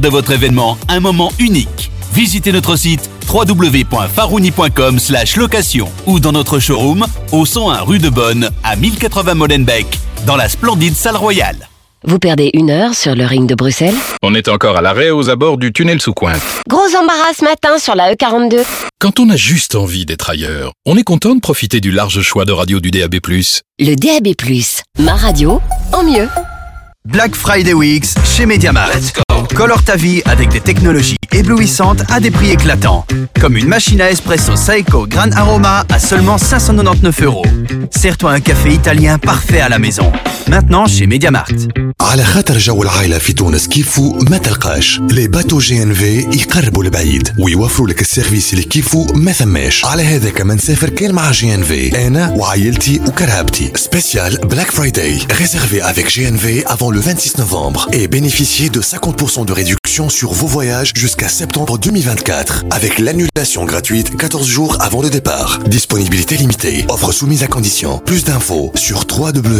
de votre événement un moment unique. Visitez notre site www.farouni.com location ou dans notre showroom au 101 rue de Bonne à 1080 Molenbeek dans la splendide salle royale. Vous perdez une heure sur le ring de Bruxelles On est encore à l'arrêt aux abords du tunnel sous Cointe. Gros embarras ce matin sur la E42. Quand on a juste envie d'être ailleurs, on est content de profiter du large choix de radio du DAB+. Le DAB+, ma radio, en mieux. Black Friday Weeks chez Mediamart. Colore ta vie avec des technologies éblouissantes à des prix éclatants. Comme une machine à espresso Saeco Gran Aroma à seulement 599 euros. Sers-toi un café italien parfait à la maison. Maintenant chez Mediamart. على خاطر جو العائلة في تونس كيفو ما تلقاش لي باتو جي ان في يقربوا البعيد ويوفروا لك السيرفيس اللي كيفو ما ثماش على هذا كمان نسافر كان مع جي ان في انا وعائلتي وكرهبتي سبيسيال بلاك فرايداي réservé avec GNV le 26 novembre et bénéficiez de 50% de réduction sur vos voyages jusqu'à septembre 2024 avec l'annulation gratuite 14 jours avant le départ. Disponibilité limitée. Offre soumise à condition. Plus d'infos sur www.gnv.com.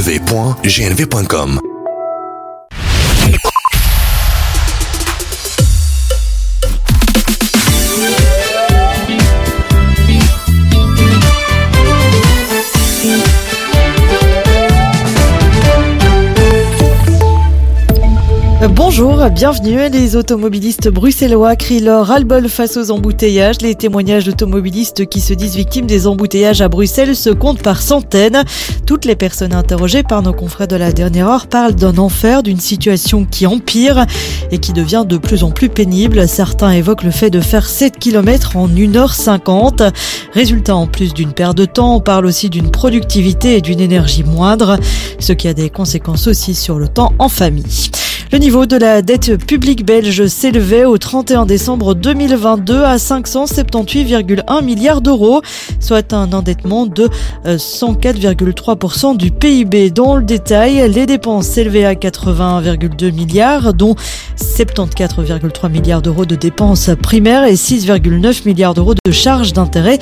Bonjour, bienvenue. Les automobilistes bruxellois crient leur ras-le-bol face aux embouteillages. Les témoignages d'automobilistes qui se disent victimes des embouteillages à Bruxelles se comptent par centaines. Toutes les personnes interrogées par nos confrères de la dernière heure parlent d'un enfer, d'une situation qui empire et qui devient de plus en plus pénible. Certains évoquent le fait de faire 7 km en 1h50. Résultat, en plus d'une perte de temps, on parle aussi d'une productivité et d'une énergie moindre, ce qui a des conséquences aussi sur le temps en famille. Le niveau de la dette publique belge s'élevait au 31 décembre 2022 à 578,1 milliards d'euros, soit un endettement de 104,3% du PIB. Dans le détail, les dépenses s'élevaient à 81,2 milliards, dont 74,3 milliards d'euros de dépenses primaires et 6,9 milliards d'euros de charges d'intérêt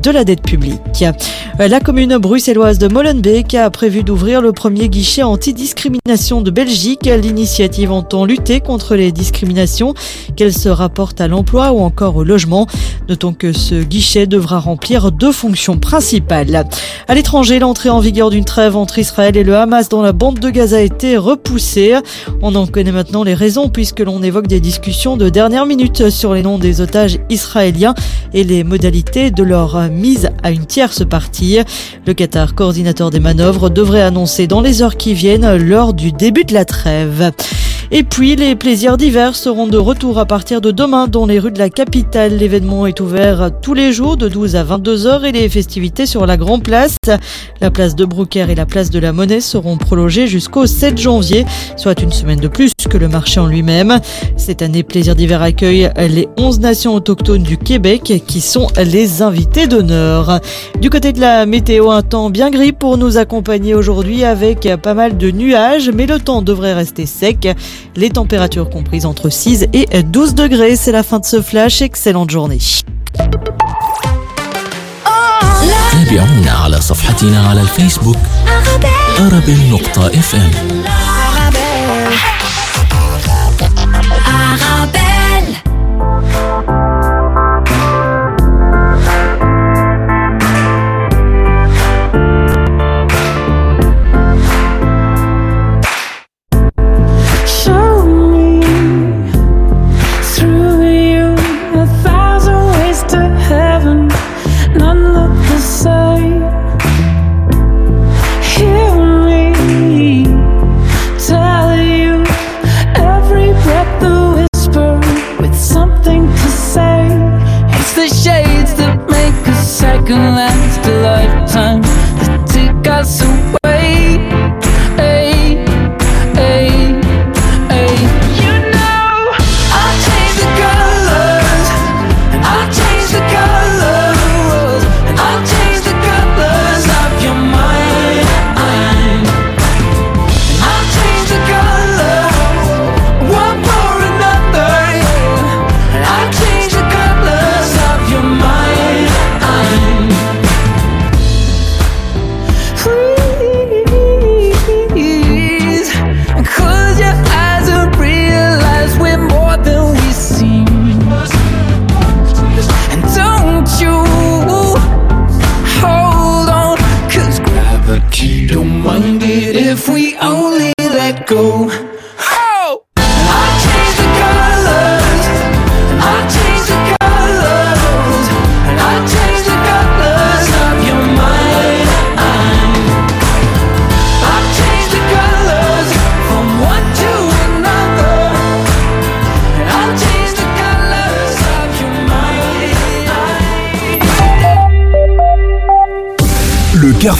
de la dette publique. La commune bruxelloise de Molenbeek a prévu d'ouvrir le premier guichet anti-discrimination de Belgique. L'initiative entend lutter contre les discriminations, qu'elles se rapportent à l'emploi ou encore au logement. Notons que ce guichet devra remplir deux fonctions principales. À l'étranger, l'entrée en vigueur d'une trêve entre Israël et le Hamas dans la bande de Gaza a été repoussée. On en connaît maintenant les raisons puisque l'on évoque des discussions de dernière minute sur les noms des otages israéliens et les modalités de leur mise à une tierce partie. Le Qatar, coordinateur des manœuvres, devrait annoncer dans les heures qui viennent l'heure du début de la trêve. Et puis, les plaisirs d'hiver seront de retour à partir de demain dans les rues de la capitale. L'événement est ouvert tous les jours de 12 à 22 heures et les festivités sur la Grand Place, la place de Broucker et la place de la Monnaie seront prolongées jusqu'au 7 janvier, soit une semaine de plus que le marché en lui-même. Cette année, Plaisir d'hiver accueille les 11 nations autochtones du Québec qui sont les invités d'honneur. Du côté de la météo, un temps bien gris pour nous accompagner aujourd'hui avec pas mal de nuages, mais le temps devrait rester sec. Les températures comprises entre 6 et 12 degrés. C'est la fin de ce flash. Excellente journée. تابعونا على صفحتنا على الفيسبوك أرابيل نقطة اف ام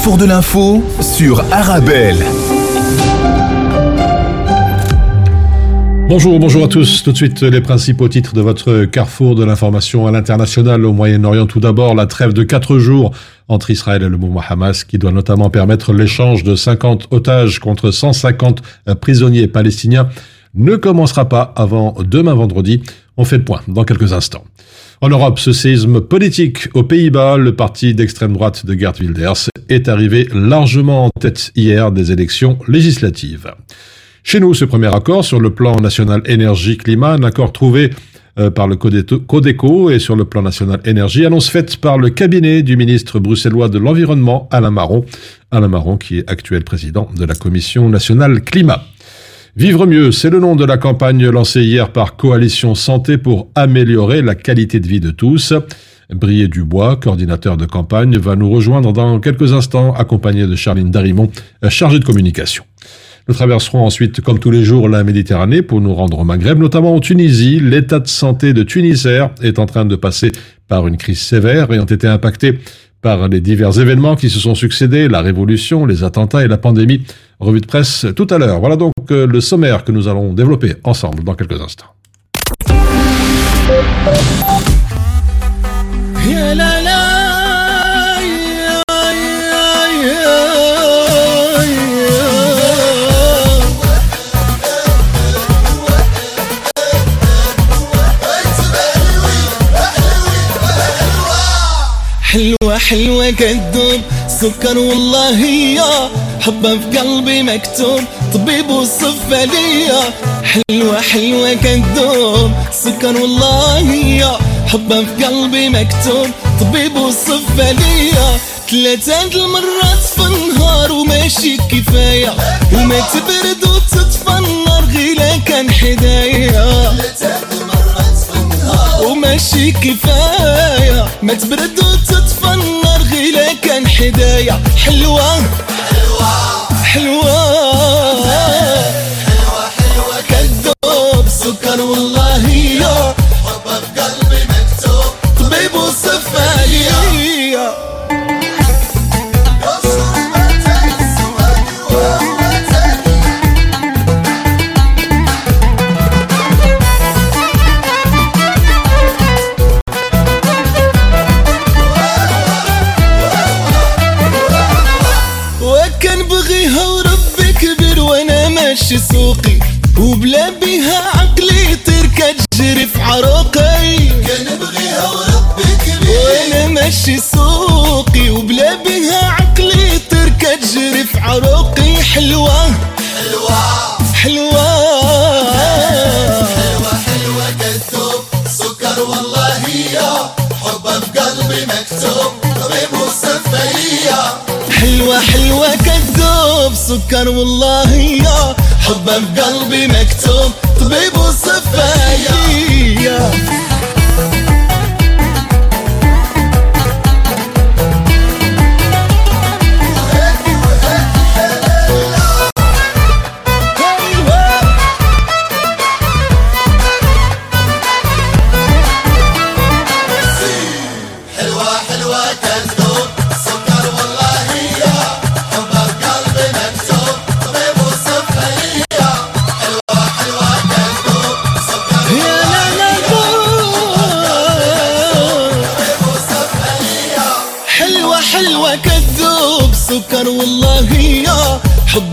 Carrefour de l'info sur Arabelle. Bonjour, bonjour à tous. Tout de suite, les principaux titres de votre carrefour de l'information à l'international au Moyen-Orient. Tout d'abord, la trêve de quatre jours entre Israël et le mouvement Hamas, qui doit notamment permettre l'échange de 50 otages contre 150 prisonniers palestiniens, ne commencera pas avant demain vendredi. On fait le point dans quelques instants. En Europe, ce séisme politique aux Pays-Bas, le parti d'extrême droite de Gert Wilders est arrivé largement en tête hier des élections législatives. Chez nous, ce premier accord sur le plan national énergie-climat, un accord trouvé euh, par le Codeco et sur le plan national énergie, annonce faite par le cabinet du ministre bruxellois de l'Environnement, Alain Marron. Alain Marron, qui est actuel président de la Commission nationale climat. Vivre mieux, c'est le nom de la campagne lancée hier par Coalition Santé pour améliorer la qualité de vie de tous. Brier Dubois, coordinateur de campagne, va nous rejoindre dans quelques instants, accompagné de Charline Darimont, chargée de communication. Nous traverserons ensuite, comme tous les jours, la Méditerranée pour nous rendre au Maghreb, notamment en Tunisie. L'état de santé de Tunisair est en train de passer par une crise sévère ont été impactés par les divers événements qui se sont succédés, la révolution, les attentats et la pandémie. Revue de presse tout à l'heure. Voilà donc euh, le sommaire que nous allons développer ensemble dans quelques instants. حلوة كدوب سكر والله هي حبها في قلبي مكتوب. طبيب وصفة ليا حلوة حلوة كدوب سكر والله هي حبها في قلبي مكتوب. طبيب وصفة ليا ثلاثة المرات في النهار وماشي كفاية. وما تبرد وتطفى النار غيلا كان حدايا وماشي كفاية. ما تبرد وتطفى النار كان حدايا حلوة. حلوة. حلوة حلوة حلوة كذوب سكر والله حبها في قلبي مكتوب. طبيب وصفة ليا. وبلا بيها عقلي تركة تجري عروقي. كان بغيها وربي كبير وأنا ماشي سوقي وبلا بيها عقلي تركة تجري عروقي. حلوة. حلوة كتقوب سكر والله يا. حبه بقلبي مكتوب طبيب وصفايا.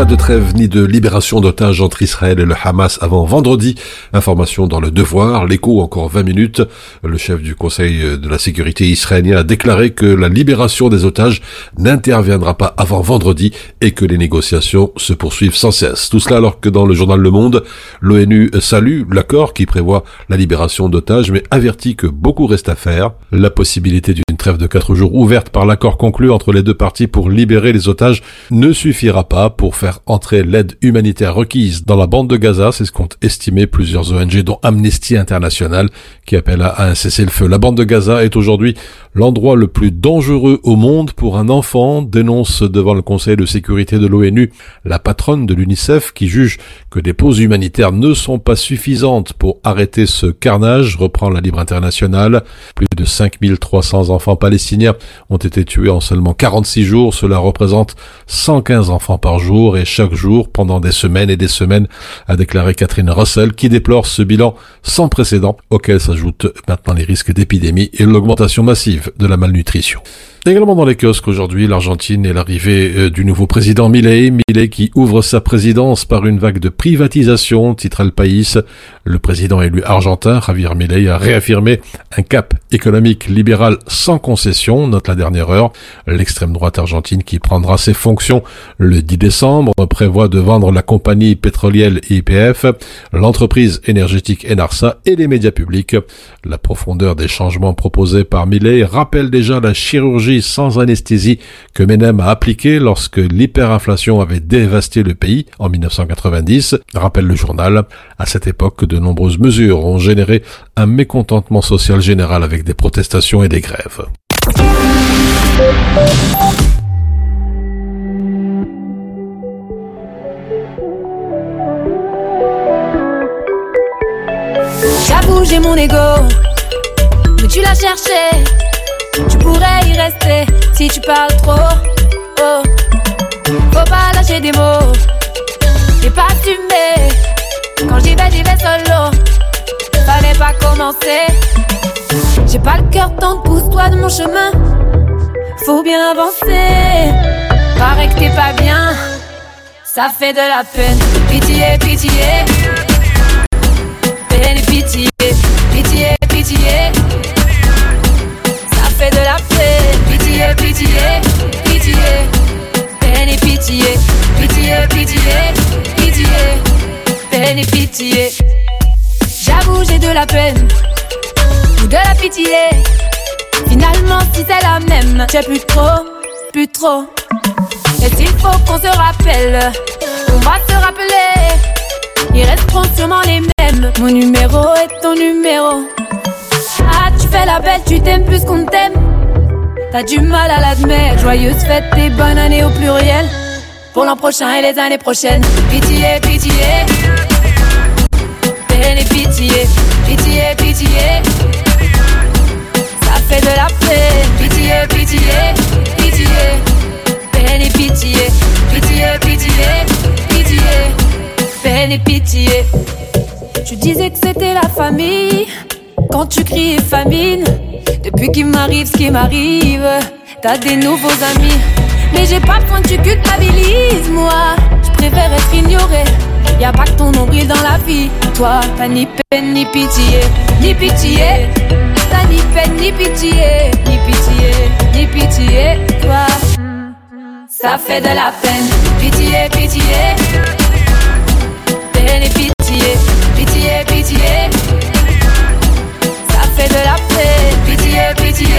pas de trêve ni de libération d'otages entre Israël et le Hamas avant vendredi. Information dans le devoir, l'écho encore 20 minutes. Le chef du Conseil de la sécurité israélien a déclaré que la libération des otages n'interviendra pas avant vendredi et que les négociations se poursuivent sans cesse. Tout cela alors que dans le journal Le Monde, l'ONU salue l'accord qui prévoit la libération d'otages mais avertit que beaucoup reste à faire. La possibilité d'une trêve de quatre jours ouverte par l'accord conclu entre les deux parties pour libérer les otages ne suffira pas pour faire entrer l'aide humanitaire requise dans la bande de Gaza, c'est ce qu'ont estimé plusieurs ONG dont Amnesty International qui appelle à un cessez-le-feu. La bande de Gaza est aujourd'hui l'endroit le plus dangereux au monde pour un enfant, dénonce devant le Conseil de sécurité de l'ONU la patronne de l'UNICEF qui juge que des pauses humanitaires ne sont pas suffisantes pour arrêter ce carnage, reprend la Libre Internationale. De 5300 enfants palestiniens ont été tués en seulement 46 jours. Cela représente 115 enfants par jour et chaque jour pendant des semaines et des semaines, a déclaré Catherine Russell, qui déplore ce bilan sans précédent auquel s'ajoutent maintenant les risques d'épidémie et l'augmentation massive de la malnutrition. Également dans les kiosques aujourd'hui, l'Argentine et l'arrivée euh, du nouveau président qui ouvre sa présidence par une vague de privatisation, titre País. Le président élu argentin, Javier a réaffirmé un cap libéral sans concession, note la dernière heure. L'extrême droite argentine qui prendra ses fonctions le 10 décembre prévoit de vendre la compagnie pétrolière IPF, l'entreprise énergétique Enarsa et les médias publics. La profondeur des changements proposés par Milei rappelle déjà la chirurgie sans anesthésie que Menem a appliqué lorsque l'hyperinflation avait dévasté le pays en 1990, rappelle le journal. À cette époque, de nombreuses mesures ont généré un mécontentement social général avec des protestations et des grèves. J'avoue, j'ai mon ego, mais tu l'as cherché. Tu pourrais y rester si tu parles trop. Oh. Faut pas lâcher des mots et pas assumer. Quand j'y vais, j'y vais solo. Fallait pas commencer. J'ai pas le cœur tant pousse-toi de mon chemin. Faut bien avancer. Paraît que t'es pas bien. Ça fait de la peine. Pitié, pitié. Peine pitié. Pitié, pitié fait de la peine. Pitié, pitié, pitié. Peine pitié, pitié, pitié, pitié. Pitié. J'avoue, j'ai de la peine. De la pitié. Finalement, si c'est la même, j'ai plus trop, plus trop. Et s'il faut qu'on se rappelle, on va se rappeler. Ils resteront sûrement les mêmes. Mon numéro est ton numéro. Ah, tu fais la belle, tu t'aimes plus qu'on t'aime. T'as du mal à l'admettre. Joyeuse fête et bonne année au pluriel. Pour l'an prochain et les années prochaines. Pitié, pitié. Peine et pitié. Pitié, pitié. Ça fait de la peine. Pitié, pitié. Pitié. Peine et pitié. Pitié, pitié. Pitié. Peine et pitié. Tu disais que c'était la famille. Quand tu cries famine, depuis qu'il m'arrive ce qui m'arrive, t'as des nouveaux amis. Mais j'ai pas besoin que tu culpabilises, moi. Je préfère être ignoré. Y a pas que ton nombril dans la vie. Toi, t'as ni peine ni pitié, ni pitié. T'as ni peine ni pitié, ni pitié, ni pitié. Toi, ça fait de la peine. Pitié, pitié. Peine et pitié, pitié, pitié fait de la peine. Pitié, pitié,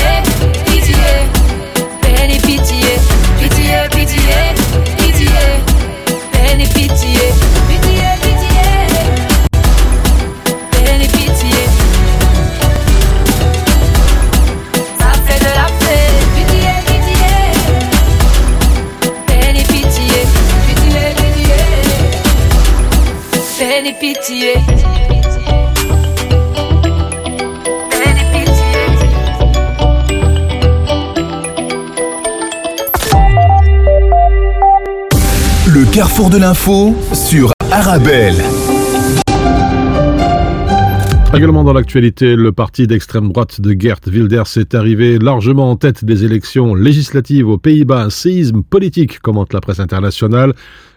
pitié. Le carrefour de l'info sur Arabelle. Également dans l'actualité, le parti d'extrême droite de Gert Wilders est arrivé largement en tête des élections législatives aux Pays-Bas. Un séisme politique, commente la presse internationale.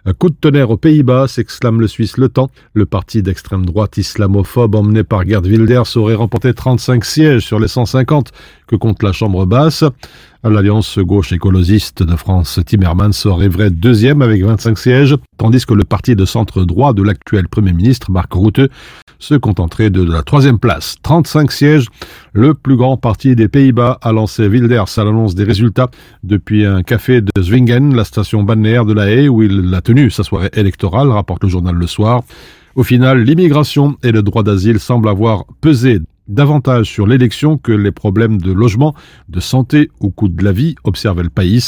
Un coup de tonnerre aux Pays-Bas, s'exclame le Suisse Le Temps. Le parti d'extrême droite islamophobe emmené par Gerd Wilders aurait remporté 35 sièges sur les 150 que compte la Chambre basse. L'Alliance gauche écologiste de France Timmermans arriverait deuxième avec 25 sièges, tandis que le parti de centre droit de l'actuel Premier ministre Mark Rutte se contenterait de la troisième place. 35 sièges, le plus grand parti des Pays-Bas a lancé Wilders à l'annonce des résultats depuis un café de Zwingen, la station balnéaire de la Haye, où il a tenu sa soirée électorale, rapporte le journal Le Soir. Au final, l'immigration et le droit d'asile semblent avoir pesé davantage sur l'élection que les problèmes de logement, de santé ou coût de la vie, observait le pays.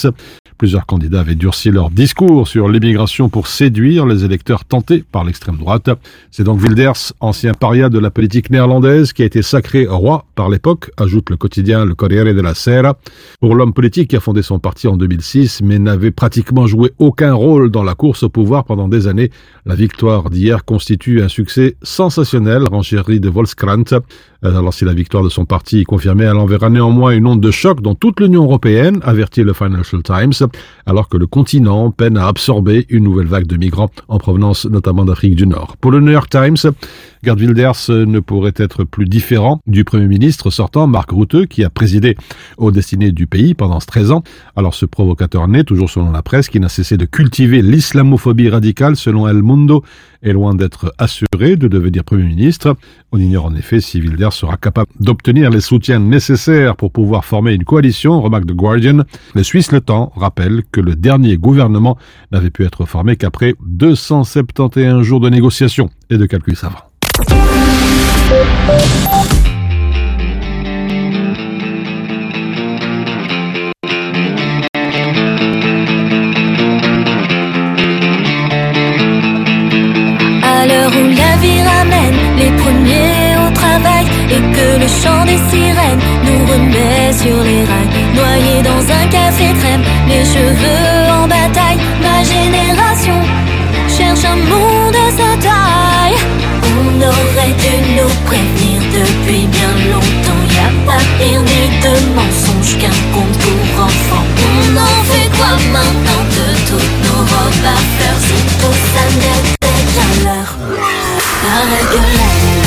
Plusieurs candidats avaient durci leur discours sur l'immigration pour séduire les électeurs tentés par l'extrême droite. C'est donc Wilders, ancien paria de la politique néerlandaise, qui a été sacré roi par l'époque, ajoute le quotidien Le Corriere della Sera. Pour l'homme politique qui a fondé son parti en 2006, mais n'avait pratiquement joué aucun rôle dans la course au pouvoir pendant des années, la victoire d'hier constitue un succès sensationnel, renchéri de Volkskrant. Alors si la victoire de son parti est confirmée, elle enverra néanmoins une onde de choc dans toute l'Union européenne, avertit le Financial Times, alors que le continent peine à absorber une nouvelle vague de migrants en provenance notamment d'Afrique du Nord. Pour le New York Times, Gerd Wilders ne pourrait être plus différent du Premier ministre sortant, Mark Rutte, qui a présidé aux destinées du pays pendant 13 ans. Alors ce provocateur né, toujours selon la presse, qui n'a cessé de cultiver l'islamophobie radicale selon El Mundo, est loin d'être assuré de devenir Premier ministre. On ignore en effet si Wilders sera capable d'obtenir les soutiens nécessaires pour pouvoir former une coalition, remarque The Guardian. Le Suisse Le Temps rappelle que le dernier gouvernement n'avait pu être formé qu'après 271 jours de négociations et de calculs savants. Des sirènes nous remet sur les rails, noyés dans un café crème, les cheveux en bataille, ma génération cherche un monde à sa taille. On aurait dû nous prévenir depuis bien longtemps. Y a pas pire ni de mensonge qu'un conte pour enfants. On en fait quoi maintenant de toutes nos robes à fleurs? Si tout ça n'était qu'un leurre? Pareil que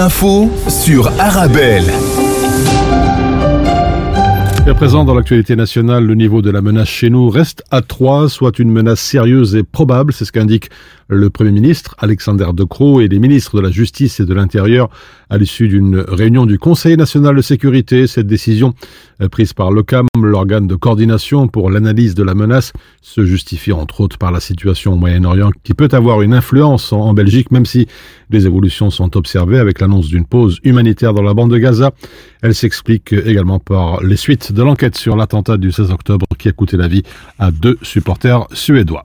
l'info sur Arabelle. À présent, dans l'actualité nationale, le niveau de la menace chez nous reste à 3, soit une menace sérieuse et probable, c'est ce qu'indique le Premier ministre Alexander De Croo et les ministres de la Justice et de l'Intérieur à l'issue d'une réunion du Conseil national de sécurité. Cette décision euh, prise par l'OCAM, l'organe de coordination pour l'analyse de la menace, se justifie entre autres par la situation au Moyen-Orient qui peut avoir une influence en Belgique même si les évolutions sont observées avec l'annonce d'une pause humanitaire dans la bande de Gaza. Elle s'explique également par les suites de l'enquête sur l'attentat du 16 octobre qui a coûté la vie à deux supporters suédois.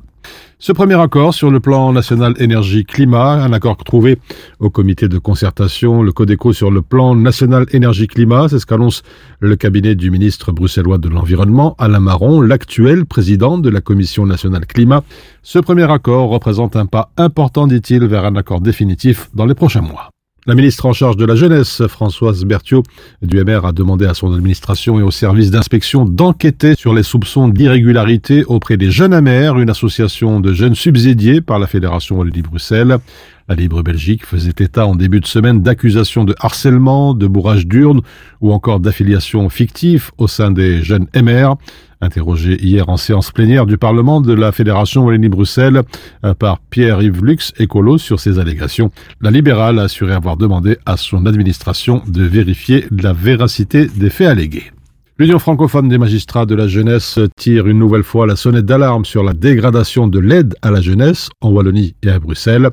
Ce premier accord sur le plan national énergie-climat, un accord trouvé au comité de concertation, le Codeco sur le plan national énergie-climat, c'est ce qu'annonce le cabinet du ministre bruxellois de l'Environnement, Alain Marron, l'actuel président de la Commission nationale climat. Ce premier accord représente un pas important, dit-il, vers un accord définitif dans les prochains mois. La ministre en charge de la jeunesse, Françoise Berthiaud, du MR, a demandé à son administration et au service d'inspection d'enquêter sur les soupçons d'irrégularité auprès des jeunes amers, une association de jeunes subsidiés par la Fédération Wallonie-Bruxelles. La Libre Belgique faisait état en début de semaine d'accusations de harcèlement, de bourrage d'urnes ou encore d'affiliation fictive au sein des jeunes MR. Interrogé hier en séance plénière du Parlement de la Fédération Wallonie-Bruxelles euh, par Pierre-Yves Lux, écolo, sur ces allégations, la libérale a assuré avoir demandé à son administration de vérifier la véracité des faits allégués. L'Union francophone des magistrats de la jeunesse tire une nouvelle fois la sonnette d'alarme sur la dégradation de l'aide à la jeunesse en Wallonie et à Bruxelles.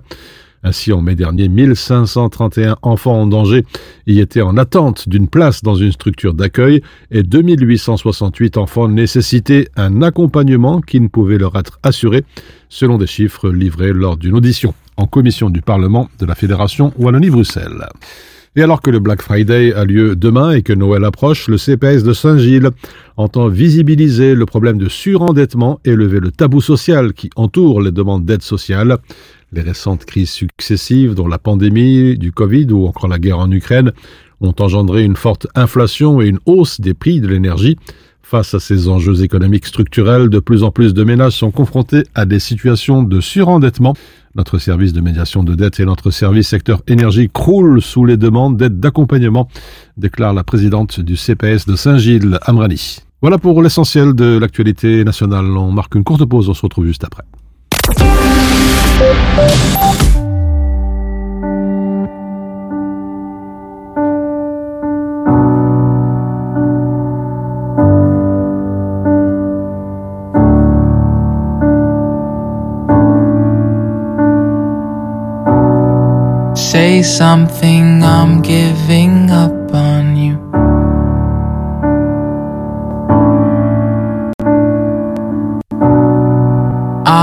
Ainsi, en mai dernier, 1531 enfants en danger y étaient en attente d'une place dans une structure d'accueil et 2868 enfants nécessitaient un accompagnement qui ne pouvait leur être assuré, selon des chiffres livrés lors d'une audition en commission du Parlement de la Fédération Wallonie-Bruxelles. Et alors que le Black Friday a lieu demain et que Noël approche, le CPS de Saint-Gilles entend visibiliser le problème de surendettement et lever le tabou social qui entoure les demandes d'aide sociale. Les récentes crises successives, dont la pandémie du Covid ou encore la guerre en Ukraine, ont engendré une forte inflation et une hausse des prix de l'énergie. Face à ces enjeux économiques structurels, de plus en plus de ménages sont confrontés à des situations de surendettement. Notre service de médiation de dette et notre service secteur énergie croulent sous les demandes d'aide d'accompagnement, déclare la présidente du CPS de Saint-Gilles, Amrani. Voilà pour l'essentiel de l'actualité nationale. On marque une courte pause, on se retrouve juste après. Say something, I'm giving up on you.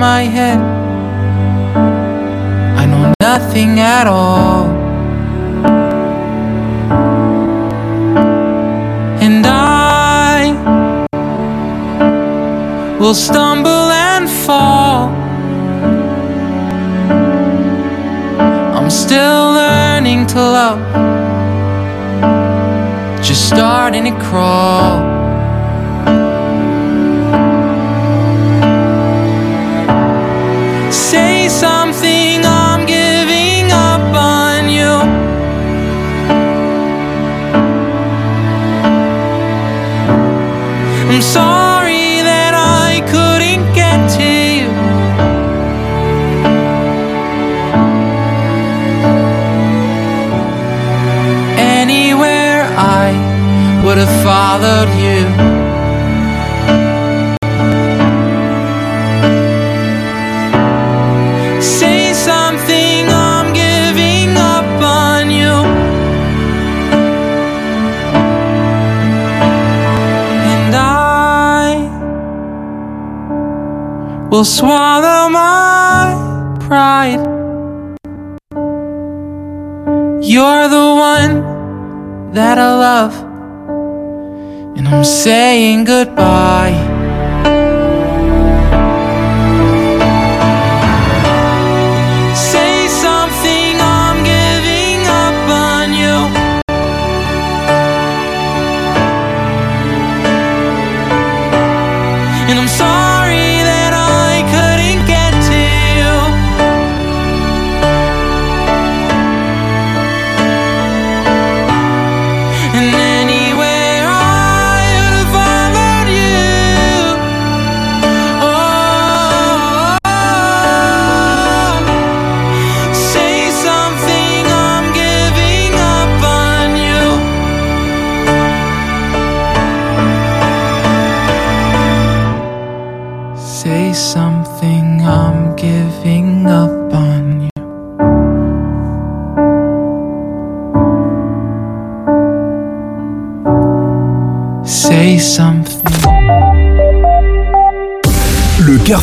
My head. I know nothing at all. And I will stumble and fall. I'm still learning to love, just starting to crawl. Something, I'm giving up on you. I'm sorry that I couldn't get to you. Anywhere I would have followed you. Will swallow my pride. You're the one that I love. And I'm saying goodbye.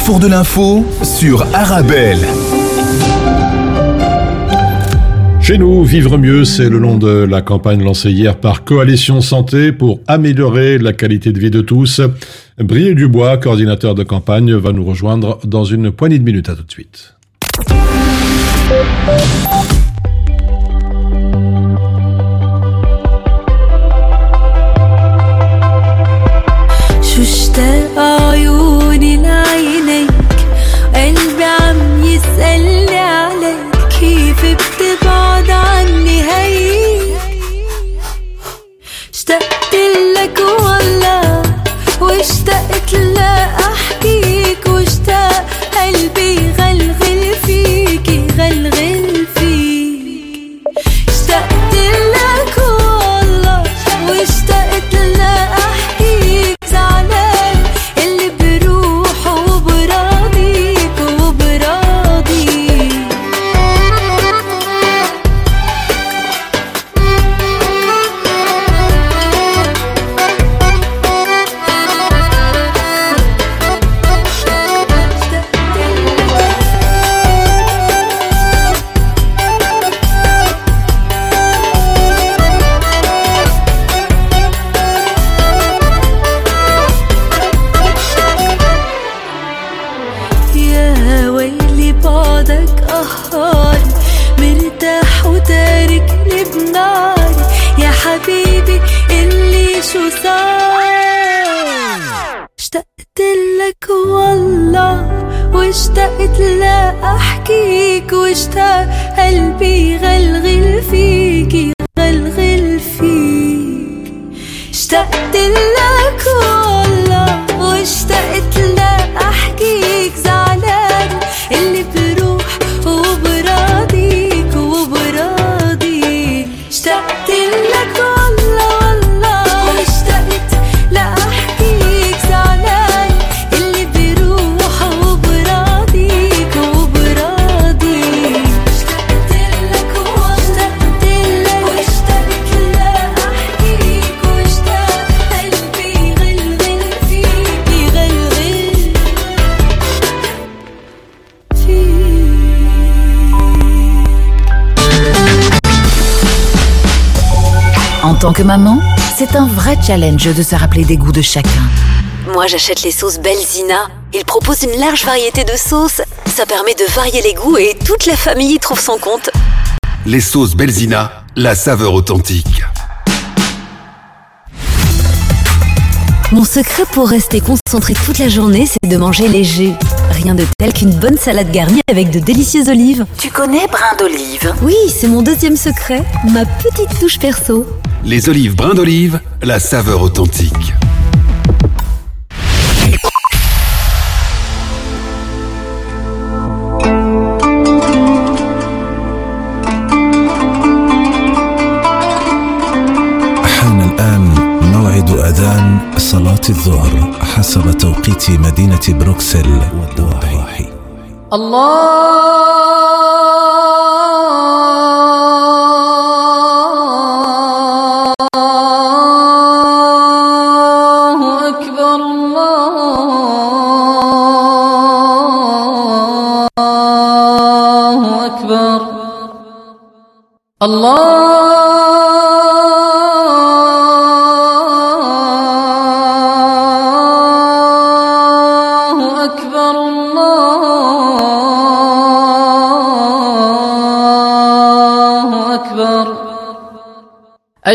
carrefour de l'info sur Arabelle. Chez nous, vivre mieux, c'est le nom de la campagne lancée hier par Coalition Santé pour améliorer la qualité de vie de tous. Brié Dubois, coordinateur de campagne, va nous rejoindre dans une poignée de minutes. À tout de suite. شو اشتاق عيوني لعينيك قلبي عم يسألني عليك كيف بتبعد عني؟ هيك اشتقت لك والله واشتقت لأحكيك واشتاق فيك واشتاق قلبي غلغل فيك غلغل فيك. اشتقت لك que maman, c'est un vrai challenge de se rappeler des goûts de chacun. Moi, j'achète les sauces Belzina. Ils proposent une large variété de sauces. Ça permet de varier les goûts et toute la famille y trouve son compte. Les sauces Belzina, la saveur authentique. Mon secret pour rester concentré toute la journée, c'est de manger léger. Rien de tel qu'une bonne salade garnie avec de délicieuses olives. Tu connais brin d'olive? Oui, c'est mon deuxième secret, ma petite touche perso. Les olives brins d'olive, la saveur authentique. صلاة الظهر حسب توقيت مدينة بروكسل والضواحي. الله أكبر الله أكبر الله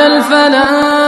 على الفلاح.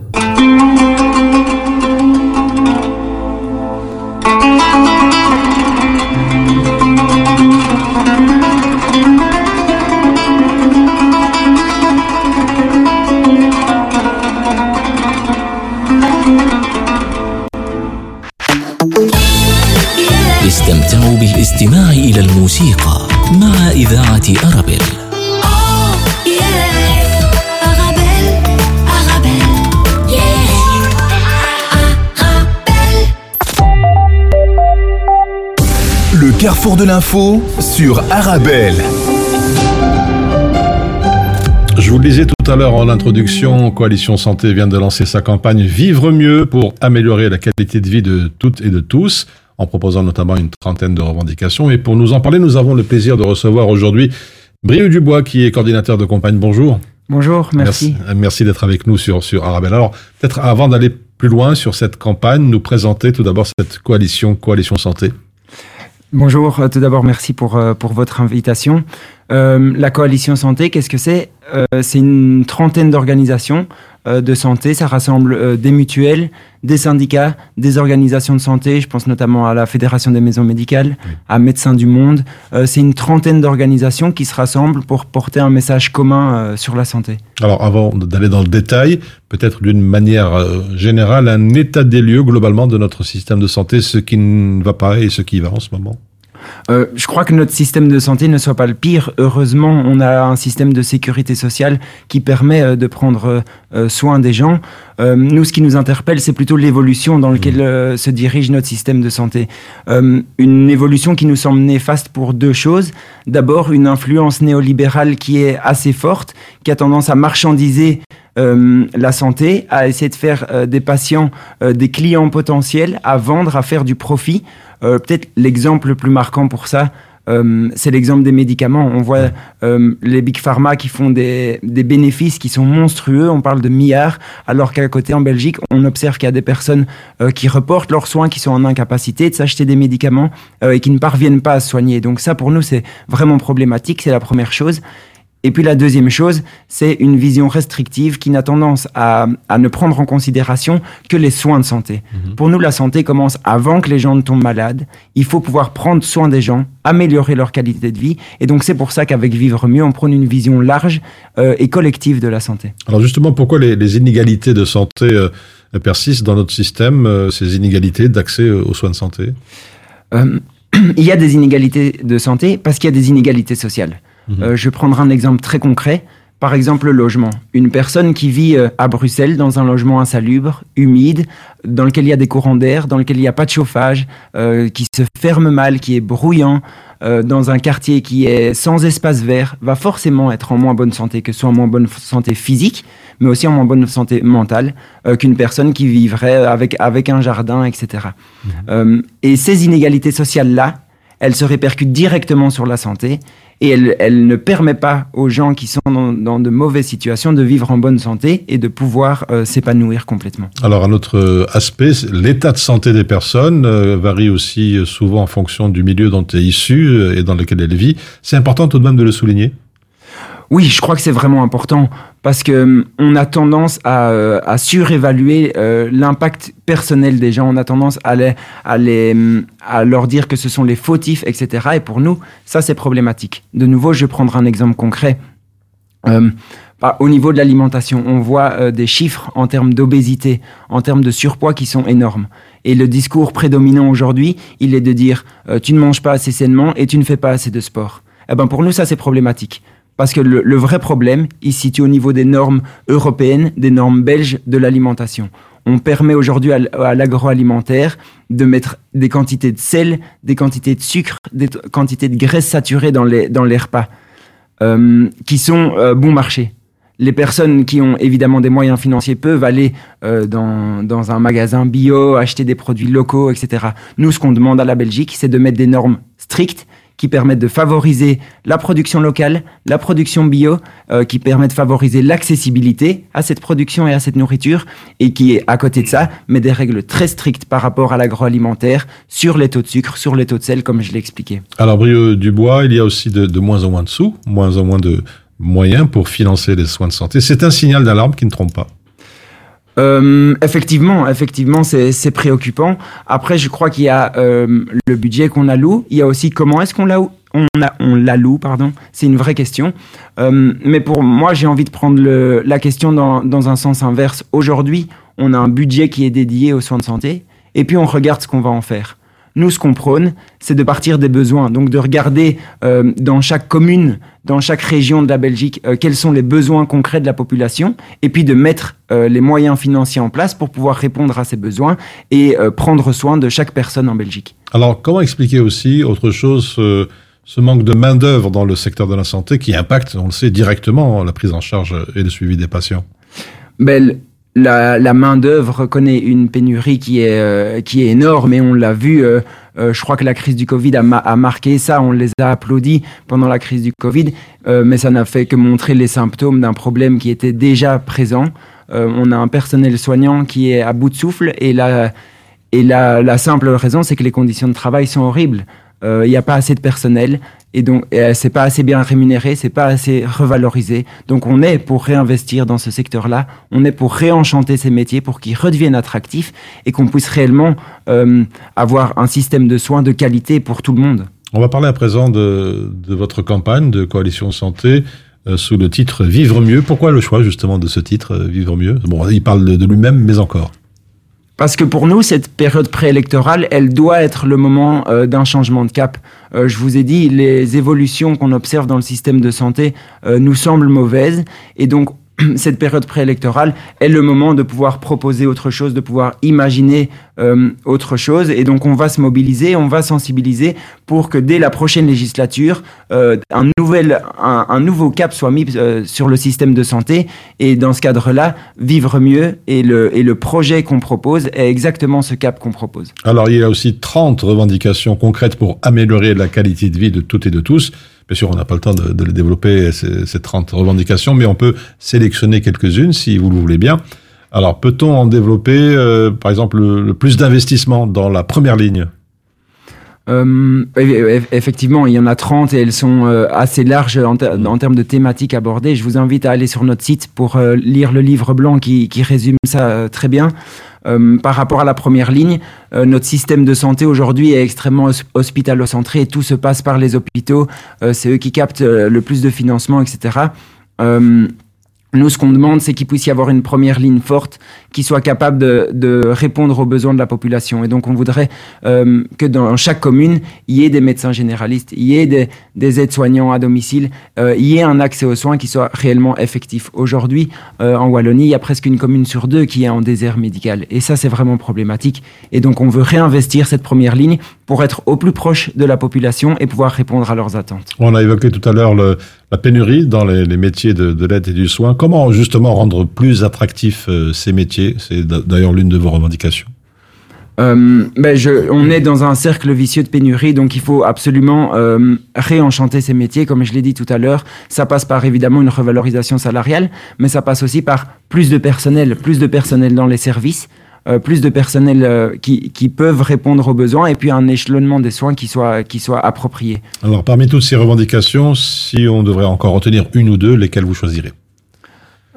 Le carrefour de l'info sur Arabelle. Je vous le disais tout à l'heure en introduction, Coalition Santé vient de lancer sa campagne Vivre mieux pour améliorer la qualité de vie de toutes et de tous, en proposant notamment une trentaine de revendications. Et pour nous en parler, nous avons le plaisir de recevoir aujourd'hui Brieux Dubois, qui est coordinateur de campagne. Bonjour. Bonjour, merci. Merci, merci d'être avec nous sur, sur Arabelle. Alors, peut-être avant d'aller plus loin sur cette campagne, nous présenter tout d'abord cette coalition, Coalition Santé. Bonjour, euh, tout d'abord merci pour, euh, pour votre invitation. Euh, la coalition santé, qu'est-ce que c'est Euh, C'est une trentaine d'organisations euh, de santé. Ça rassemble des mutuelles, des syndicats, des organisations de santé. Je pense notamment à la Fédération des maisons médicales, à Médecins du Monde. C'est une trentaine d'organisations qui se rassemblent pour porter un message commun sur la santé. Alors, avant d'aller dans le détail, peut-être d'une manière générale, un état des lieux globalement de notre système de santé, ce qui ne va pas et ce qui va en ce moment? Euh, je crois que notre système de santé ne soit pas le pire. Heureusement, on a un système de sécurité sociale qui permet euh, de prendre euh, soin des gens. Nous, ce qui nous interpelle, c'est plutôt l'évolution dans laquelle euh, se dirige notre système de santé. Une évolution qui nous semble néfaste pour deux choses. D'abord, une influence néolibérale qui est assez forte, qui a tendance à marchandiser euh, la santé, à essayer de faire euh, des patients euh, des clients potentiels, à vendre, à faire du profit. Euh, Peut-être l'exemple le plus marquant pour ça, Euh, c'est l'exemple des médicaments. On voit euh, les big pharma qui font des, des bénéfices qui sont monstrueux. On parle de milliards, alors qu'à côté en Belgique, on observe qu'il y a des personnes euh, qui reportent leurs soins, qui sont en incapacité de s'acheter des médicaments euh, et qui ne parviennent pas à se soigner. Donc ça, pour nous, c'est vraiment problématique. C'est la première chose. Et puis la deuxième chose, c'est une vision restrictive qui n'a tendance à, à ne prendre en considération que les soins de santé. Pour nous, la santé commence avant que les gens ne tombent malades. Il faut pouvoir prendre soin des gens, améliorer leur qualité de vie. Et donc c'est pour ça qu'avec Vivre mieux, on prône une vision large euh, et collective de la santé. Alors justement, pourquoi les, les inégalités de santé euh, persistent dans notre système, euh, ces inégalités d'accès aux soins de santé? Il y a des inégalités de santé parce qu'il y a des inégalités sociales. Euh, je vais prendre un exemple très concret. Par exemple, le logement. Une personne qui vit euh, à Bruxelles dans un logement insalubre, humide, dans lequel il y a des courants d'air, dans lequel il n'y a pas de chauffage, euh, qui se ferme mal, qui est bruyant, euh, dans un quartier qui est sans espace vert, va forcément être en moins bonne santé, que ce soit en moins bonne santé physique, mais aussi en moins bonne santé mentale euh, qu'une personne qui vivrait avec, avec un jardin, etc. Euh, et ces inégalités sociales-là, elles se répercutent directement sur la santé et elles, elles ne permettent pas aux gens qui sont dans, de mauvaises situations de vivre en bonne santé et de pouvoir euh, s'épanouir complètement. Alors, un autre euh, aspect, l'état de santé des personnes euh, varie aussi souvent en fonction du milieu dont elle est issue et dans lequel elle vit. C'est important tout de même de le souligner. Oui, je crois que c'est vraiment important parce que hum, on a tendance à, euh, à surévaluer euh, l'impact personnel des gens. On a tendance à, les, à, les, hum, à leur dire que ce sont les fautifs, etc. Et pour nous, ça c'est problématique. De nouveau, je vais prendre un exemple concret. Euh, bah, au niveau de l'alimentation, on voit euh, des chiffres en termes d'obésité, en termes de surpoids qui sont énormes. Et le discours prédominant aujourd'hui, il est de dire euh, tu ne manges pas assez sainement et tu ne fais pas assez de sport. Eh ben pour nous, ça c'est problématique. Parce que le, vrai problème, il se situe au niveau des normes européennes, des normes belges de l'alimentation. On permet aujourd'hui à, l'agroalimentaire de mettre des quantités de sel, des quantités de sucre, des quantités de graisse saturée dans les, dans les repas, euh, qui sont euh, bon marché. Les personnes qui ont évidemment des moyens financiers peuvent aller euh, dans, dans un magasin bio, acheter des produits locaux, etc. Nous, ce qu'on demande à la Belgique, c'est de mettre des normes strictes qui permettent de favoriser la production locale, la production bio, euh, qui permet de favoriser l'accessibilité à cette production et à cette nourriture, et qui, à côté de ça, met des règles très strictes par rapport à l'agroalimentaire sur les taux de sucre, sur les taux de sel, comme je l'ai expliqué. Alors, Brieux Dubois, il y a aussi de, de moins en moins de sous, moins en moins de moyens pour financer les soins de santé. C'est un signal d'alarme qui ne trompe pas. Euh, effectivement, effectivement, c'est préoccupant. Après, je crois qu'il y a euh, le budget qu'on alloue. Il y a aussi comment est-ce qu'on l'a on a on l'alloue, pardon. C'est une vraie question. Euh, mais pour moi, j'ai envie de prendre le, la question dans, dans un sens inverse. Aujourd'hui, on a un budget qui est dédié aux soins de santé, et puis on regarde ce qu'on va en faire. Nous, ce qu'on prône, c'est de partir des besoins, donc de regarder euh, dans chaque commune, dans chaque région de la Belgique, euh, quels sont les besoins concrets de la population, et puis de mettre euh, les moyens financiers en place pour pouvoir répondre à ces besoins et prendre soin de chaque personne en Belgique. Alors, comment expliquer aussi autre chose, ce manque de main-d'œuvre dans le secteur de la santé qui impacte, on le sait, directement la prise en charge et le suivi des patients? Ben, la, la main-d'œuvre connaît une pénurie qui est, euh, qui est énorme et on l'a vu. euh, euh, je crois que la crise du Covid a, ma- a marqué ça. On les a applaudis pendant la crise du Covid, euh, mais ça n'a fait que montrer les symptômes d'un problème qui était déjà présent. Euh, on a un personnel soignant qui est à bout de souffle et la, et la, la simple raison, c'est que les conditions de travail sont horribles. Euh, Il n'y a pas assez de personnel et donc euh, c'est pas assez bien rémunéré, c'est pas assez revalorisé. Donc on est pour réinvestir dans ce secteur-là, on est pour réenchanter ces métiers pour qu'ils redeviennent attractifs et qu'on puisse réellement euh, avoir un système de soins de qualité pour tout le monde. On va parler à présent de, de votre campagne de Coalition Santé euh, sous le titre Vivre mieux. Pourquoi le choix justement de ce titre, euh, Vivre mieux? Bon, il parle de, de lui-même, mais encore. Parce que pour nous, cette période préélectorale, elle doit être le moment euh, d'un changement de cap. Euh, je vous ai dit, les évolutions qu'on observe dans le système de santé euh, nous semblent mauvaises. Et donc, cette période préélectorale est le moment de pouvoir proposer autre chose, de pouvoir imaginer euh, autre chose. Et donc on va se mobiliser, on va sensibiliser pour que dès la prochaine législature, euh, un, nouvel, un, un nouveau cap soit mis euh, sur le système de santé. Et dans ce cadre-là, vivre mieux et le, et le projet qu'on propose est exactement ce cap qu'on propose. Alors, il y a aussi 30 revendications concrètes pour améliorer la qualité de vie de toutes et de tous. Bien sûr, on n'a pas le temps de, les développer, ces, ces 30 revendications, mais on peut sélectionner quelques-unes si vous le voulez bien. Alors, peut-on en développer, euh, par exemple, le, plus d'investissement dans la première ligne? Euh, eff- effectivement, il y en a 30 et elles sont euh, assez larges en, ter- en termes de thématiques abordées. Je vous invite à aller sur notre site pour lire le livre blanc qui, résume ça très bien. Euh, par rapport à la première ligne, euh, notre système de santé aujourd'hui est extrêmement hos- hospitalo-centré et tout se passe par les hôpitaux. Euh, C'est eux qui captent euh, le plus de financement, etc. Nous, ce qu'on demande, c'est qu'il puisse y avoir une première ligne forte qui soit capable de, de répondre aux besoins de la population. Et donc, on voudrait euh, que dans chaque commune, il y ait des médecins généralistes, il y ait des, des aides-soignants à domicile, euh, il y ait un accès aux soins qui soit réellement effectif. Aujourd'hui, euh, en Wallonie, il y a presque une commune sur deux qui est en désert médical. Et ça, c'est vraiment problématique. Et donc, on veut réinvestir cette première ligne pour être au plus proche de la population et pouvoir répondre à leurs attentes. On a évoqué tout à l'heure le- la pénurie dans les, métiers de, de l'aide et du soin. Comment justement rendre plus attractifs euh, ces métiers? C'est d'ailleurs l'une de vos revendications. Euh, ben on est dans un cercle vicieux de pénurie, donc il faut absolument euh, réenchanter ces métiers. Comme je l'ai dit tout à l'heure, ça passe par évidemment une revalorisation salariale, mais ça passe aussi par plus de personnel, plus de personnel dans les services, euh, plus de personnel euh, qui, qui peuvent répondre aux besoins, et puis un échelonnement des soins qui soit, qui soit approprié. Alors parmi toutes ces revendications, si on devrait encore retenir une ou deux, lesquelles vous choisirez?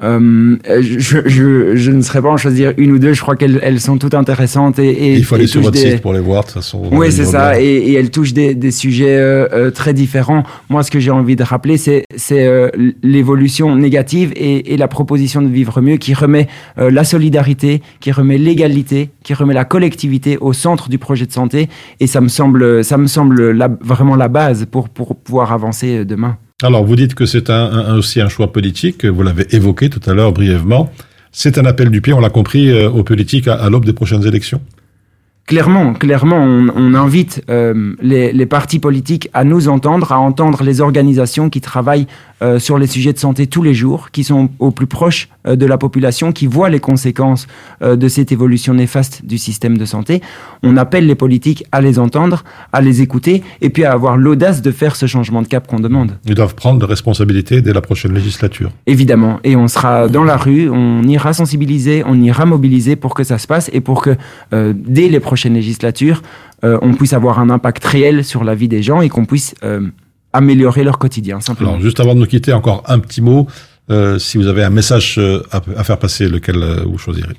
Euh, je, je, je ne saurais pas en choisir une ou deux, je crois qu'elles elles sont toutes intéressantes. Et, et Il faut aller sur touchent votre des- site pour les voir, de toute façon. Oui, c'est ça, et, et elle touche des, des sujets euh, euh, très différents. Moi, ce que j'ai envie de rappeler, c'est euh, l'évolution négative et, et la proposition de vivre mieux qui remet euh, la solidarité, qui remet l'égalité, qui remet la collectivité au centre du projet de santé. Et ça me semble, ça me semble la- vraiment la base pour, pour pouvoir avancer euh, demain. Alors, vous dites que c'est aussi un choix politique, vous l'avez évoqué tout à l'heure brièvement. C'est un appel du pied, on l'a compris, euh, aux politiques à, l'aube des prochaines élections. Clairement, clairement, on, invite euh, les partis politiques à nous entendre, à entendre les organisations qui travaillent euh, sur les sujets de santé tous les jours, qui sont au plus proche euh, de la population, qui voient les conséquences euh, de cette évolution néfaste du système de santé. On appelle les politiques à les entendre, à les écouter, et puis à avoir l'audace de faire ce changement de cap qu'on demande. Ils doivent prendre de responsabilités dès la prochaine législature. Évidemment, et on sera dans la rue, on ira sensibiliser, on ira mobiliser pour que ça se passe et pour que dès les prochaines législatures, on puisse avoir un impact réel sur la vie des gens et qu'on puisse améliorer leur quotidien, simplement. Alors, juste avant de nous quitter, encore un petit mot. Euh, si vous avez un message euh, à, faire passer, lequel euh, vous choisirez?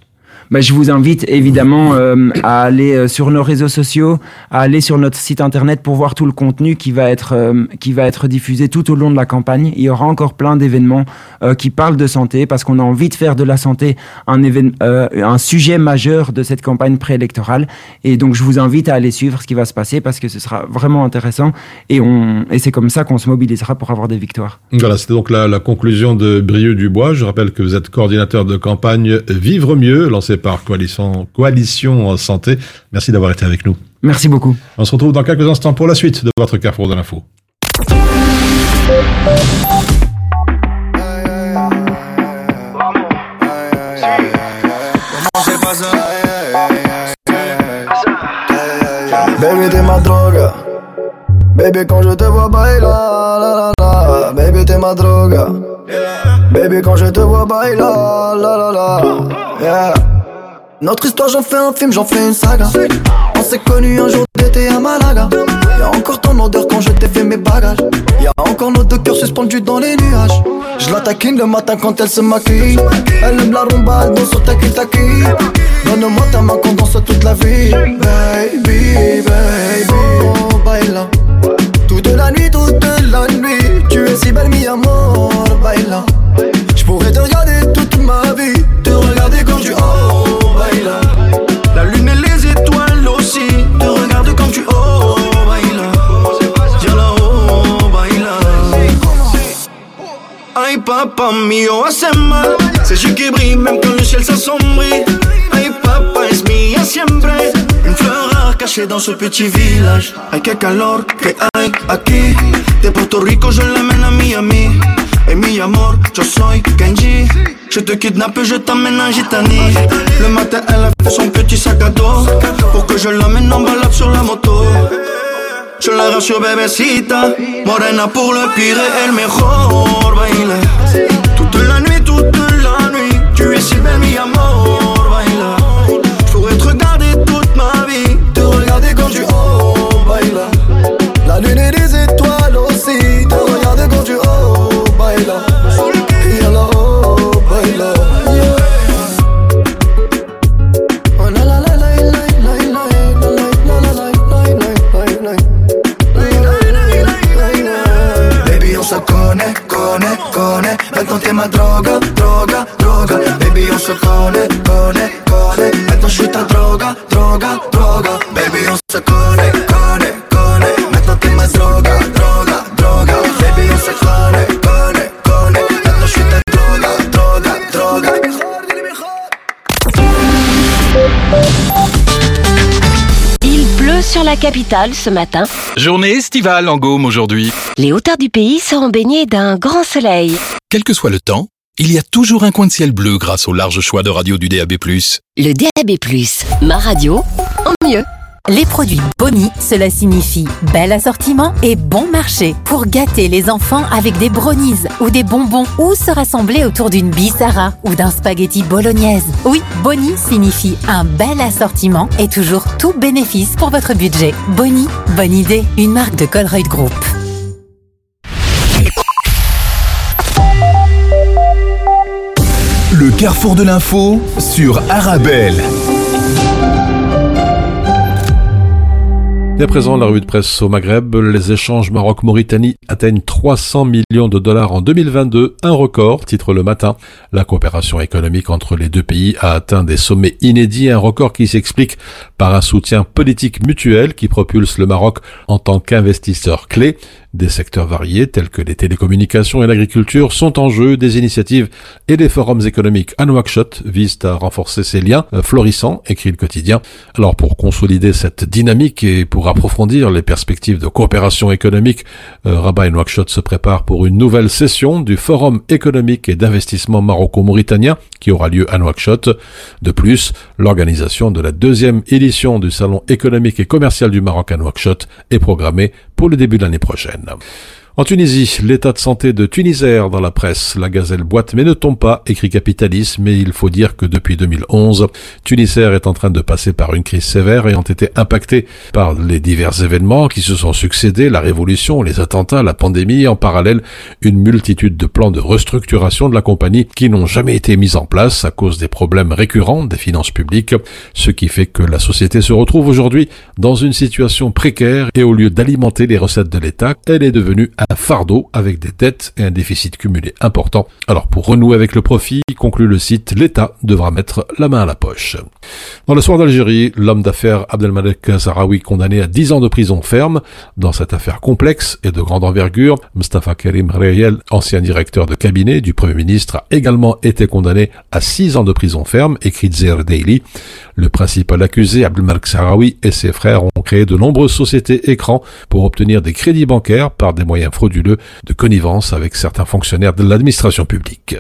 Bah, je vous invite évidemment euh, à aller euh, sur nos réseaux sociaux, à aller sur notre site internet pour voir tout le contenu qui va être euh, qui va être diffusé tout au long de la campagne. Il y aura encore plein d'événements qui parlent de santé parce qu'on a envie de faire de la santé un un sujet majeur de cette campagne préélectorale. Et donc je vous invite à aller suivre ce qui va se passer parce que ce sera vraiment intéressant et on et c'est comme ça qu'on se mobilisera pour avoir des victoires. Voilà, c'était donc la, conclusion de Brieux Dubois. Je rappelle que vous êtes coordinateur de campagne Vivre Mieux, par Coalition, Coalition Santé. Merci d'avoir été avec nous. Merci beaucoup. On se retrouve dans quelques instants pour la suite de votre Carrefour de l'info. Baby, t'es ma drogue. Baby, quand je te vois bailer, la la la. Baby, t'es ma drogue. Baby, quand je te vois bailer, la la la. Yeah. Notre histoire, j'en fais un film, j'en fais une saga. On s'est connus un jour d'été à Malaga. Y'a encore ton odeur quand je t'ai fait mes bagages. Y'a encore nos deux cœurs suspendus dans les nuages. Je la taquine le matin quand elle se maquille. Elle aime la rumba, elle danse sur taki taki. Donne-moi ta main qu'on danse toute la vie. Baby, baby, oh, baila. Toute la nuit, toute la nuit. Tu es si belle, mi amor, baila. Je pourrais te regarder Ay, papa mio, hace mal. C'est je qui brille même quand le ciel s'assombrit. Ay, papa es mía siempre. Une fleur rare cachée dans ce petit village. Ay, qué calor que hay aquí. De Puerto Rico, je l'amène à Miami. Et mi amor, yo soy Kenji. Je te kidnappe, je t'amène en Gitanie. Le matin, elle a fait son petit sac à dos. Pour que je l'amène en balade sur la moto. Je la rassure, bébécita. Morena pire et el mejor baila. Toute la nuit, toute la nuit. Tu es si belle, mi amor, Entonces tema droga, droga, droga. Baby yo soy cone, cone, cone. Entonces droga, droga, droga. Baby yo soy cone, cone. Sur la capitale ce matin. Journée estivale en Gaume aujourd'hui. Les hauteurs du pays seront baignées d'un grand soleil. Quel que soit le temps, il y a toujours un coin de ciel bleu grâce au large choix de radio du DAB+. Le DAB+, ma radio, en mieux. Les produits Boni, cela signifie bel assortiment et bon marché pour gâter les enfants avec des brownies ou des bonbons ou se rassembler autour d'une bissara ou d'un spaghetti bolognaise. Oui, Boni signifie un bel assortiment et toujours tout bénéfice pour votre budget. Boni, bonne idée, une marque de Colruyt Group. Le carrefour de l'info sur Arabelle. Dès présent, la revue de presse au Maghreb, les échanges Maroc-Mauritanie atteignent 300 millions de dollars en 2022, un record, titre le matin. La coopération économique entre les deux pays a atteint des sommets inédits, un record qui s'explique par un soutien politique mutuel qui propulse le Maroc en tant qu'investisseur clé. Des secteurs variés tels que les télécommunications et l'agriculture sont en jeu. Des initiatives et des forums économiques à Nouakchott visent à renforcer ces liens euh, florissants, écrit le quotidien. Alors pour consolider cette dynamique et pour approfondir les perspectives de coopération économique, euh, Rabat et Nouakchott se préparent pour une nouvelle session du Forum économique et d'investissement maroco-mauritanien qui aura lieu à Nouakchott. De plus, l'organisation de la deuxième édition du Salon économique et commercial du Maroc à Nouakchott est programmée pour le début de l'année prochaine. En Tunisie, l'état de santé de Tunisair dans la presse. La gazelle boite mais ne tombe pas, écrit Capitalisme, mais il faut dire que depuis 2011, Tunisair est en train de passer par une crise sévère ayant été impactée par les divers événements qui se sont succédés, la révolution, les attentats, la pandémie, en parallèle, une multitude de plans de restructuration de la compagnie qui n'ont jamais été mis en place à cause des problèmes récurrents des finances publiques, ce qui fait que la société se retrouve aujourd'hui dans une situation précaire et au lieu d'alimenter les recettes de l'État, elle est devenue un fardeau avec des dettes et un déficit cumulé important. Alors pour renouer avec le profit, conclut le site, l'État devra mettre la main à la poche. Dans le soir d'Algérie, l'homme d'affaires Abdelmalek Sahraoui condamné à 10 ans de prison ferme dans cette affaire complexe et de grande envergure. Mustafa Karim Reyel, ancien directeur de cabinet du Premier ministre, a également été condamné à 6 ans de prison ferme, écrit Zer Daily. Le principal accusé, Abdelmalek Sahraoui, et ses frères ont créé de nombreuses sociétés écrans pour obtenir des crédits bancaires par des moyens frauduleux de connivence avec certains fonctionnaires de l'administration publique.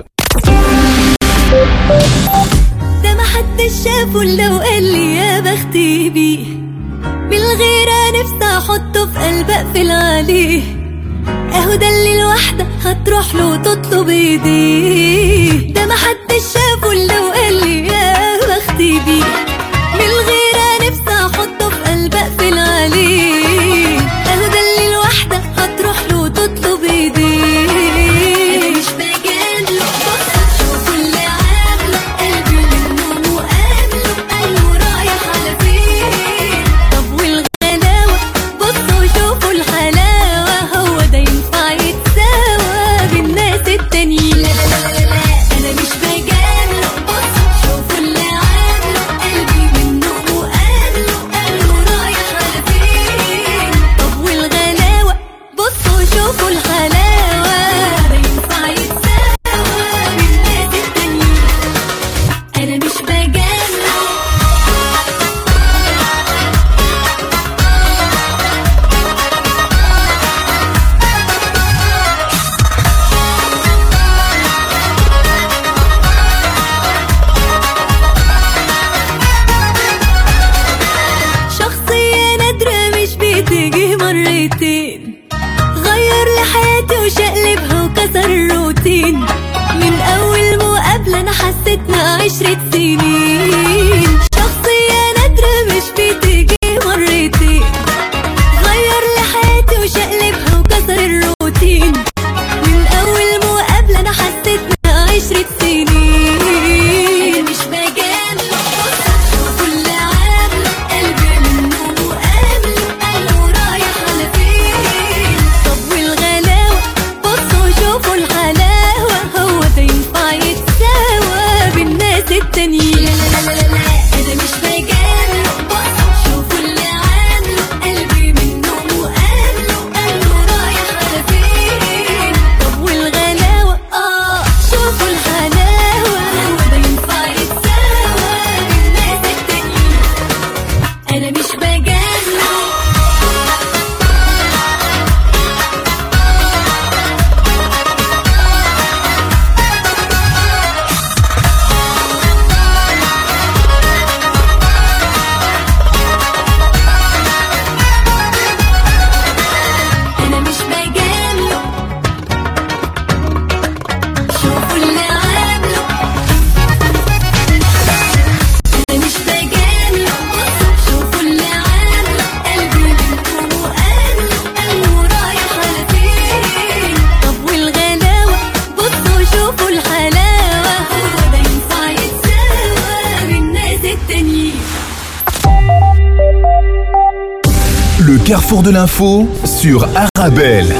L'info sur Arabelle.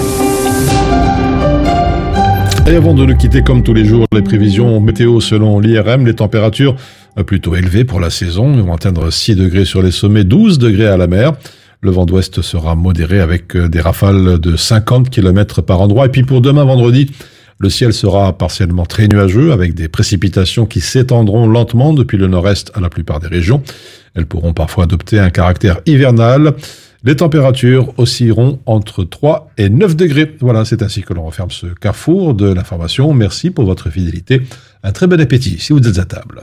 Et avant de nous quitter comme tous les jours, les prévisions météo selon l'IRM, les températures euh, plutôt élevées pour la saison vont atteindre 6 degrés sur les sommets, 12 degrés à la mer. Le vent d'ouest sera modéré avec euh, des rafales de 50 km par endroit. Et puis pour demain vendredi, le ciel sera partiellement très nuageux avec des précipitations qui s'étendront lentement depuis le nord-est à la plupart des régions. Elles pourront parfois adopter un caractère hivernal. Les températures oscilleront entre 3 et 9 degrés. Voilà, c'est ainsi que l'on referme ce carrefour de l'information. Merci pour votre fidélité. Un très bon appétit si vous êtes à table.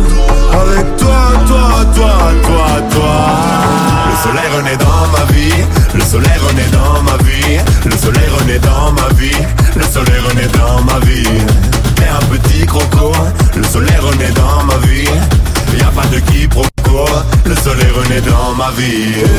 dans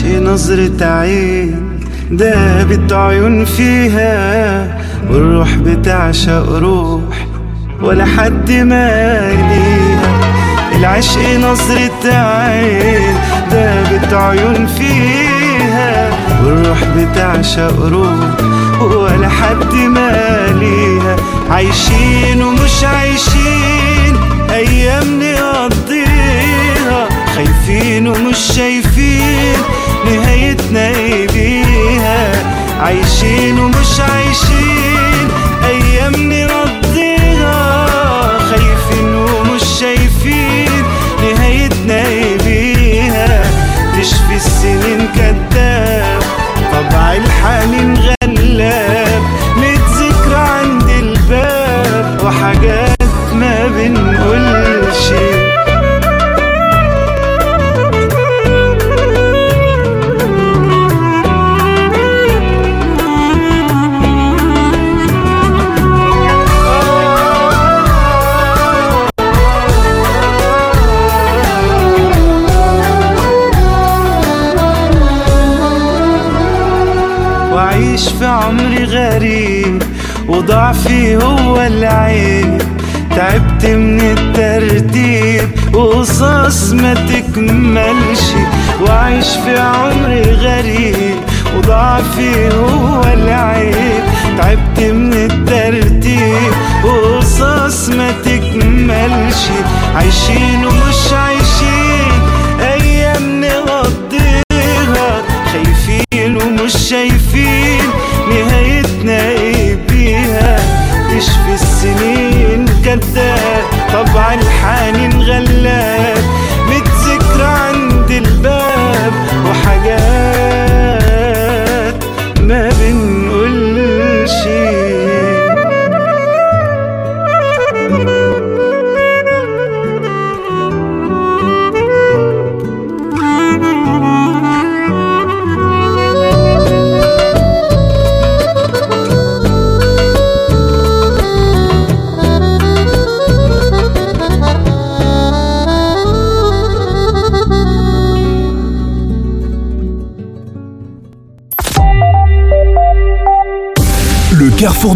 العشق نظرة عين دابت عيون فيها والروح بتعشق روح ولا حد ماليها العشق نظرة عين دابت عيون فيها والروح بتعشق روح ولا حد ماليها عايشين ومش عايشين أيام نقضيها خايفين ومش شايفين نهايتنا إيه عايشين ومش عايشين أيام نقضيها خايفين ومش شايفين نهايتنا إيه تشفي السنين كداب طبع الحنين غلاب. ميت ذكرى عند الباب وحاجات غريب وضعفي هو العيب. تعبت من الترتيب وقصص ما تكملش. وأعيش في عمري غريب وضعفي هو العيب. تعبت من الترتيب وقصص ما تكملش. عايشين ومش عايشين كذاب طبعا حنين